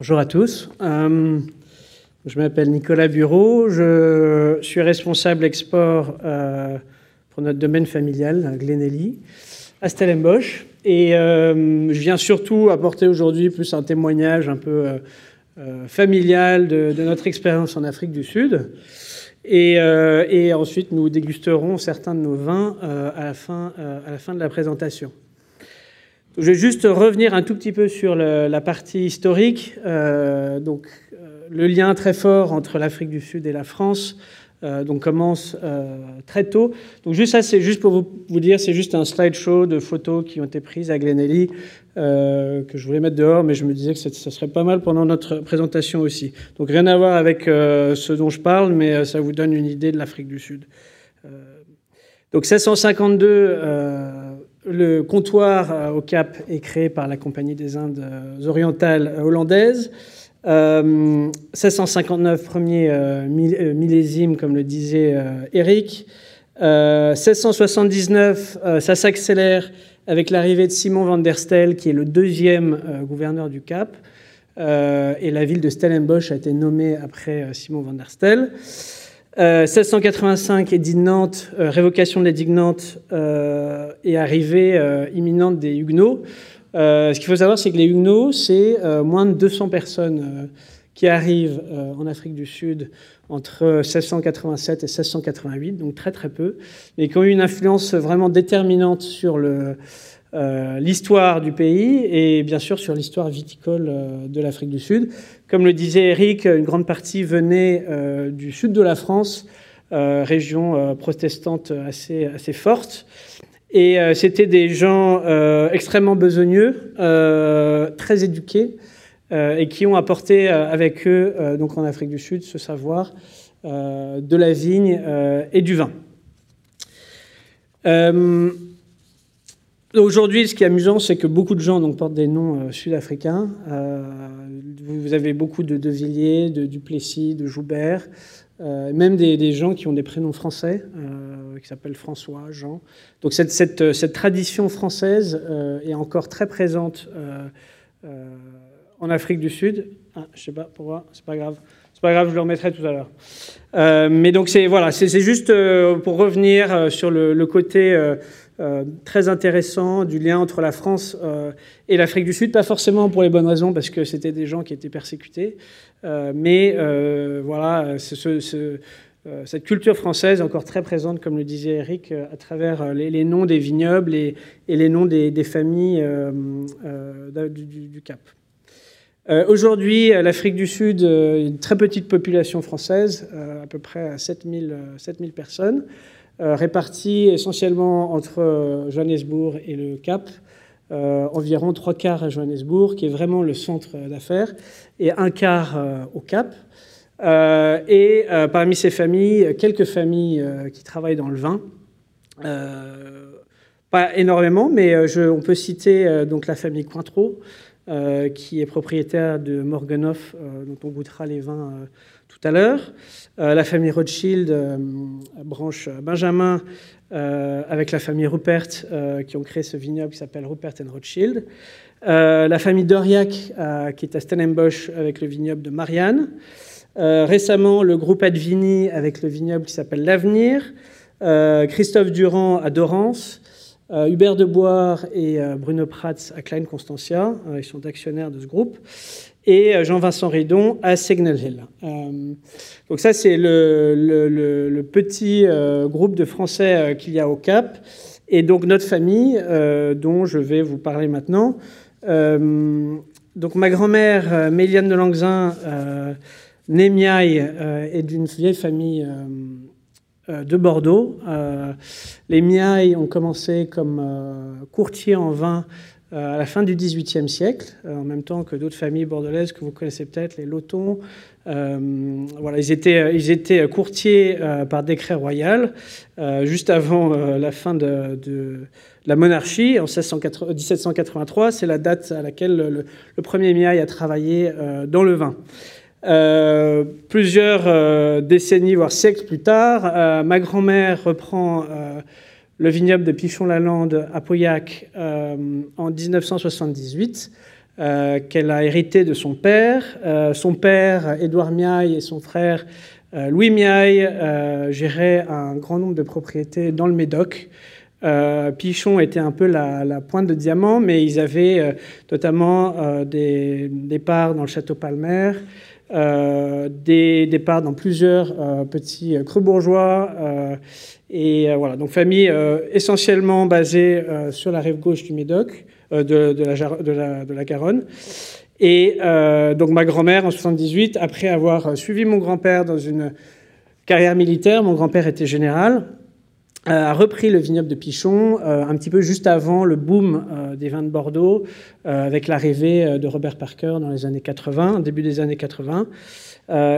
Bonjour à tous. Euh, je m'appelle Nicolas Bureau. Je suis responsable export euh, pour notre domaine familial, Glenelly, à Stellenbosch. Et euh, je viens surtout apporter aujourd'hui plus un témoignage un peu familial de, notre expérience en Afrique du Sud. Et, ensuite, nous dégusterons certains de nos vins à la fin de la présentation. Je vais juste revenir un tout petit peu sur la partie historique. Euh, donc, euh, le lien très fort entre l'Afrique du Sud et la France euh, donc commence très tôt. Donc juste c'est juste pour vous, dire, c'est juste un slideshow de photos qui ont été prises à Glenelly que je voulais mettre dehors, mais je me disais que ça, serait pas mal pendant notre présentation aussi. Donc rien à voir avec ce dont je parle, mais ça vous donne une idée de l'Afrique du Sud. donc 1652 le comptoir euh, au Cap est créé par la Compagnie des Indes euh, orientales hollandaise. 1659, euh, premier millésime, comme le disait Eric. 1679, ça s'accélère avec l'arrivée de Simon van der Stel, qui est le deuxième gouverneur du Cap. et la ville de Stellenbosch a été nommée après Simon van der Stel. 1685, euh, édit Nantes, euh, révocation de l'édit de Nantes euh, et arrivée imminente des Huguenots. ce qu'il faut savoir, c'est que les Huguenots, c'est moins de 200 personnes qui arrivent en Afrique du Sud entre 1687 et 1688, donc très très peu, mais qui ont eu une influence vraiment déterminante sur le, euh, l'histoire du pays et bien sûr sur l'histoire viticole euh, de l'Afrique du Sud. Comme le disait Eric, une grande partie venait euh, du sud de la France, région protestante assez, assez forte. Et c'était des gens extrêmement besogneux, très éduqués, et qui ont apporté avec eux, donc en Afrique du Sud, ce savoir de la vigne et du vin. Aujourd'hui, ce qui est amusant, c'est que beaucoup de gens portent des noms euh, sud-africains. Euh, vous avez beaucoup de De Villiers, de Duplessis, de Joubert, euh, même des, gens qui ont des prénoms français, qui s'appellent François, Jean. Donc cette, cette, cette tradition française est encore très présente en Afrique du Sud. Ah, je sais pas pourquoi, c'est pas grave. C'est pas grave, je le remettrai tout à l'heure. mais donc c'est voilà, c'est juste pour revenir sur le côté euh, très intéressant du lien entre la France euh, et l'Afrique du Sud, pas forcément pour les bonnes raisons, parce que c'était des gens qui étaient persécutés, euh, mais voilà, cette culture française encore très présente, comme le disait Eric, à travers les, noms des vignobles et, les noms des, familles du, Cap. Aujourd'hui, l'Afrique du Sud, une très petite population française, à peu près 7000, 7000 personnes. Euh, répartis essentiellement entre euh, Johannesburg et le Cap. Euh, environ trois quarts à Johannesburg, qui est vraiment le centre d'affaires, et un quart au Cap. et parmi ces familles, quelques familles qui travaillent dans le vin. pas énormément, mais on peut citer donc la famille Cointreau, qui est propriétaire de Morganov, dont on goûtera les vins tout à l'heure. Euh, la famille Rothschild, euh, branche Benjamin, euh, avec la famille Rupert, qui ont créé ce vignoble qui s'appelle Rupert Rothschild. la famille Doriac, qui est à Stellenbosch, avec le vignoble de Marianne. récemment, le groupe Advini, avec le vignoble qui s'appelle L'Avenir. Christophe Durand à Dorance. Hubert de Boire et Bruno Prats à Klein Constantia, ils sont actionnaires de ce groupe et euh, Jean-Vincent Ridon à Signal Hill. Euh, donc ça, c'est le, petit euh, groupe de Français qu'il y a au Cap. Et donc notre famille, dont je vais vous parler maintenant. donc ma grand-mère, Méliane de Langzin, née Miaille, est d'une vieille famille de Bordeaux. les Miailles ont commencé comme courtiers en vin euh, à la fin du XVIIIe siècle, euh, en même temps que d'autres familles bordelaises que vous connaissez peut-être, les Lotons. Euh, voilà, ils étaient, ils étaient courtiers par décret royal juste avant la fin de, la monarchie en 1783. C'est la date à laquelle le, premier Miaille a travaillé dans le vin. Plusieurs décennies, voire siècles plus tard, ma grand-mère reprend le vignoble de Pichon-Lalande à Pauillac euh, en 1978. qu'elle a hérité de son père. son père, Édouard Miaille, et son frère, Louis Miaille, géraient un grand nombre de propriétés dans le Médoc. Pichon était un peu la, pointe de diamant, mais ils avaient notamment des, des, parts dans le château Palmer, euh, des départs dans plusieurs euh, petits euh, creux bourgeois. et voilà, donc famille essentiellement basée sur la rive gauche du Médoc, de, la, Garonne. Et donc ma grand-mère, en 78, après avoir suivi mon grand-père dans une carrière militaire, mon grand-père était général, a repris le vignoble de Pichon euh, un petit peu juste avant le boom euh, des vins de Bordeaux, euh, avec l'arrivée de Robert Parker dans les années 80, début des années 80.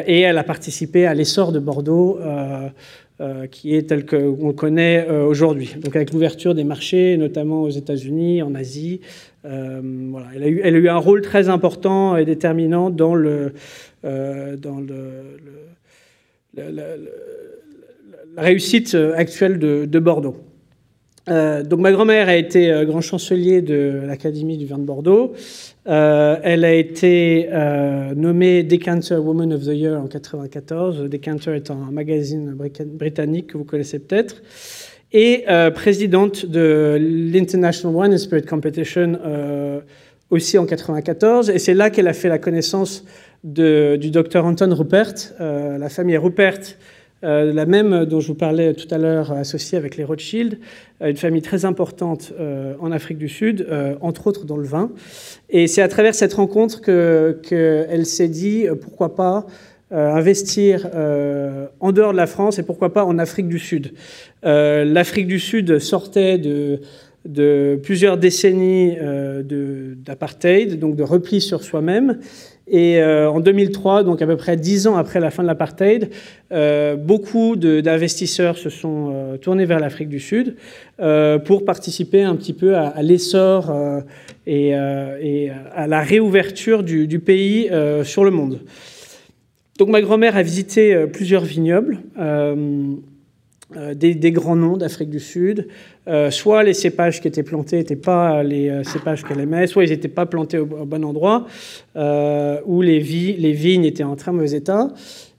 et elle a participé à l'essor de Bordeaux, qui est tel qu'on le connaît aujourd'hui. Donc avec l'ouverture des marchés, notamment aux États-Unis, en Asie. voilà. elle, a eu, un rôle très important et déterminant dans le... dans le réussite euh, actuelle de, Bordeaux. Euh, donc ma grand-mère a été euh, grand chancelier de l'Académie du vin de Bordeaux. elle a été nommée Decanter Woman of the Year en 1994. Decanter est un magazine britannique que vous connaissez peut-être. Et présidente de l'International Wine and Spirit Competition aussi en 1994. Et c'est là qu'elle a fait la connaissance du docteur Anton Rupert. la famille Rupert euh, la même dont je vous parlais tout à l'heure, associée avec les Rothschild, euh, une famille très importante euh, en Afrique du Sud, entre autres dans le vin. Et c'est à travers cette rencontre qu'elle s'est dit pourquoi pas investir en dehors de la France et pourquoi pas en Afrique du Sud. L'Afrique du Sud sortait de de plusieurs décennies d'apartheid, donc de repli sur soi-même. Et euh, en 2003, donc à peu près dix ans après la fin de l'apartheid, euh, beaucoup d'investisseurs se sont euh, tournés vers l'Afrique du Sud pour participer un petit peu à, l'essor et, à la réouverture du, du pays sur le monde. Donc ma grand-mère a visité plusieurs vignobles. Euh, des, grands noms d'Afrique du Sud. Euh, soit les cépages qui étaient plantés n'étaient pas les euh, cépages qu'elle aimait, soit ils n'étaient pas plantés au, bon endroit, ou les, les, vignes étaient en très mauvais état.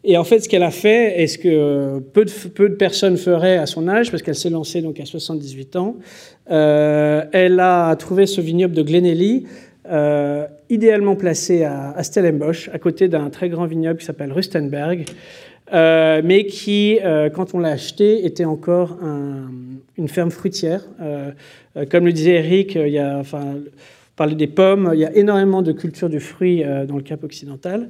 Et en fait, ce qu'elle a fait, et ce que peu de, peu de personnes feraient à son âge, parce qu'elle s'est lancée donc à 78 ans, elle a trouvé ce vignoble de Glenelly, idéalement placé à, à Stellenbosch, à côté d'un très grand vignoble qui s'appelle Rustenberg. Euh, mais qui, euh, quand on l'a acheté, était encore une ferme fruitière. Euh, comme le disait Eric, il y a, enfin, on parlait des pommes, il y a énormément de culture du fruit dans le Cap occidental.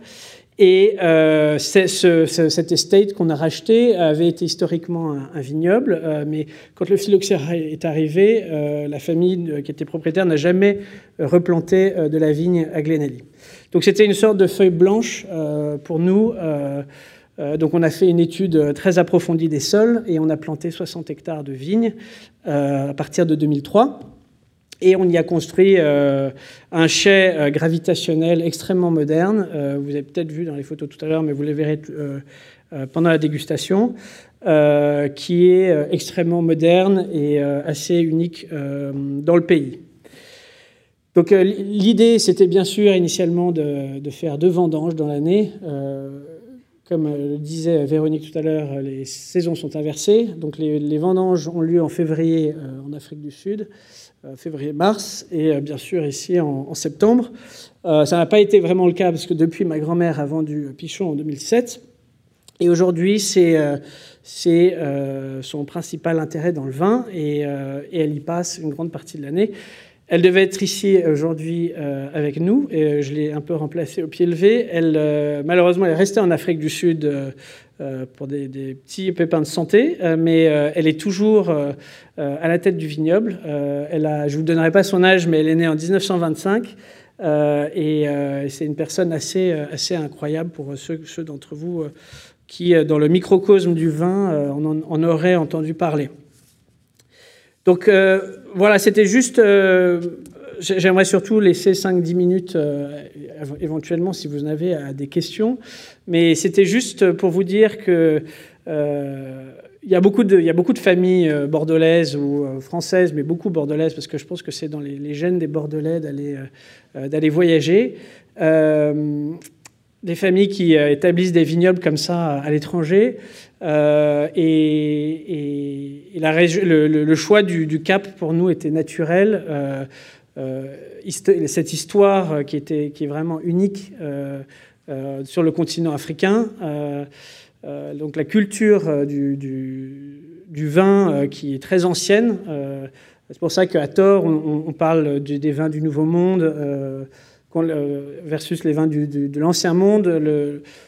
Et ce, cette estate qu'on a racheté avait été historiquement un, vignoble, mais quand le phylloxéra est arrivé, la famille qui était propriétaire n'a jamais replanté de la vigne à Glenelly. Donc c'était une sorte de feuille blanche pour nous. Euh, donc on a fait une étude euh, très approfondie des sols et on a planté 60 hectares de vignes euh, à partir de 2003. Et on y a construit un chai gravitationnel extrêmement moderne. vous avez peut-être vu dans les photos tout à l'heure, mais vous les verrez pendant la dégustation, qui est extrêmement moderne et assez unique dans le pays. Donc l'idée, c'était bien sûr initialement de, de, faire deux vendanges dans l'année. Comme le disait Véronique tout à l'heure, les saisons sont inversées. Donc les, vendanges ont lieu en février euh, en Afrique du Sud, euh, février-mars, et euh, bien sûr ici en, septembre. ça n'a pas été vraiment le cas parce que depuis, ma grand-mère a vendu Pichon en 2007. Et aujourd'hui, c'est son principal intérêt dans le vin et, elle y passe une grande partie de l'année. Elle devait être ici aujourd'hui euh, avec nous et euh, je l'ai un peu remplacée au pied levé. Elle, euh, malheureusement, elle est restée en Afrique du Sud pour des, petits pépins de santé, mais elle est toujours à la tête du vignoble. je ne vous donnerai pas son âge, mais elle est née en 1925 et c'est une personne assez, incroyable pour ceux, d'entre vous qui, dans le microcosme du vin, en auraient entendu parler. Donc euh, voilà, c'était juste. Euh, j'aimerais surtout laisser 5-10 minutes euh, éventuellement si vous en avez des questions. Mais c'était juste pour vous dire que il y, a beaucoup de, il y a beaucoup de familles bordelaises ou françaises, mais beaucoup bordelaises, parce que je pense que c'est dans les, gènes des Bordelais d'aller voyager. Des familles qui établissent des vignobles comme ça à l'étranger. et, la le, choix du, Cap, pour nous, était naturel. cette histoire qui, était, qui est vraiment unique sur le continent africain. Euh, donc la culture euh, du, vin euh, qui est très ancienne. c'est pour ça qu'à tort, on, parle des vins du Nouveau Monde versus les vins de l'Ancien Monde.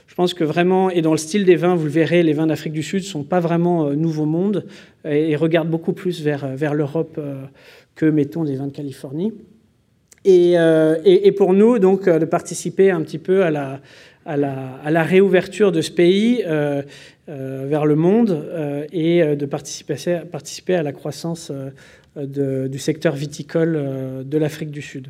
Je pense que vraiment, et dans le style des vins, vous le verrez, les vins d'Afrique du Sud ne sont pas vraiment Nouveau Monde et, regardent beaucoup plus vers, vers l'Europe que, mettons, des vins de Californie. Et, pour nous, donc, de participer un petit peu à la, à la, réouverture de ce pays euh, euh, vers le monde euh, et de participer, participer, à la croissance du secteur viticole de l'Afrique du Sud.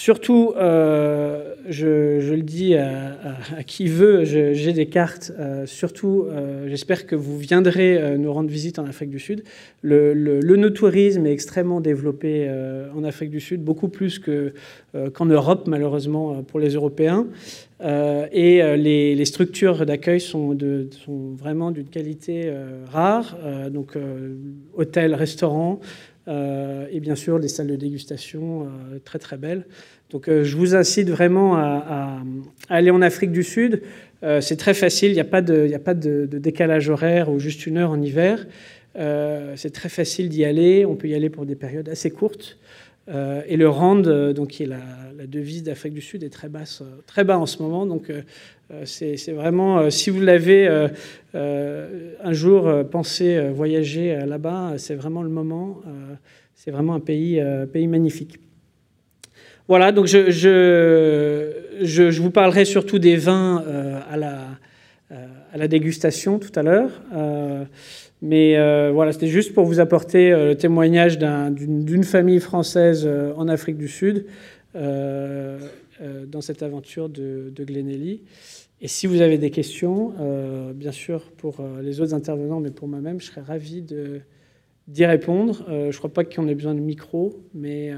Surtout, euh, je, le dis à, qui veut, j'ai des cartes. Euh, surtout, euh, j'espère que vous viendrez nous rendre visite en Afrique du Sud. Le, le, tourisme est extrêmement développé en Afrique du Sud, beaucoup plus qu'en Europe, malheureusement, pour les Européens. et les, structures d'accueil sont, sont, vraiment d'une qualité rare. donc, hôtels, restaurants. Euh, et bien sûr des salles de dégustation euh, très très belles. Donc euh, je vous incite vraiment à, aller en Afrique du Sud. c'est très facile, il n'y a pas, de, a pas de, décalage horaire ou juste une heure en hiver. c'est très facile d'y aller, on peut y aller pour des périodes assez courtes. Et le rand, donc, qui est la, devise d'Afrique du Sud, est très, basse, très bas en ce moment. Donc c'est vraiment, si vous l'avez un jour pensé voyager là-bas, c'est vraiment le moment. c'est vraiment un pays, pays magnifique. Voilà, donc je, je, je, vous parlerai surtout des vins à, la, à la dégustation tout à l'heure. Mais voilà, c'était juste pour vous apporter le témoignage d'une famille française en Afrique du Sud dans cette aventure de, de Glenelly. Et si vous avez des questions, euh, bien sûr pour euh, les autres intervenants, mais pour moi-même, je serais ravi d'y répondre. Euh, je ne crois pas qu'on ait besoin de micro, mais.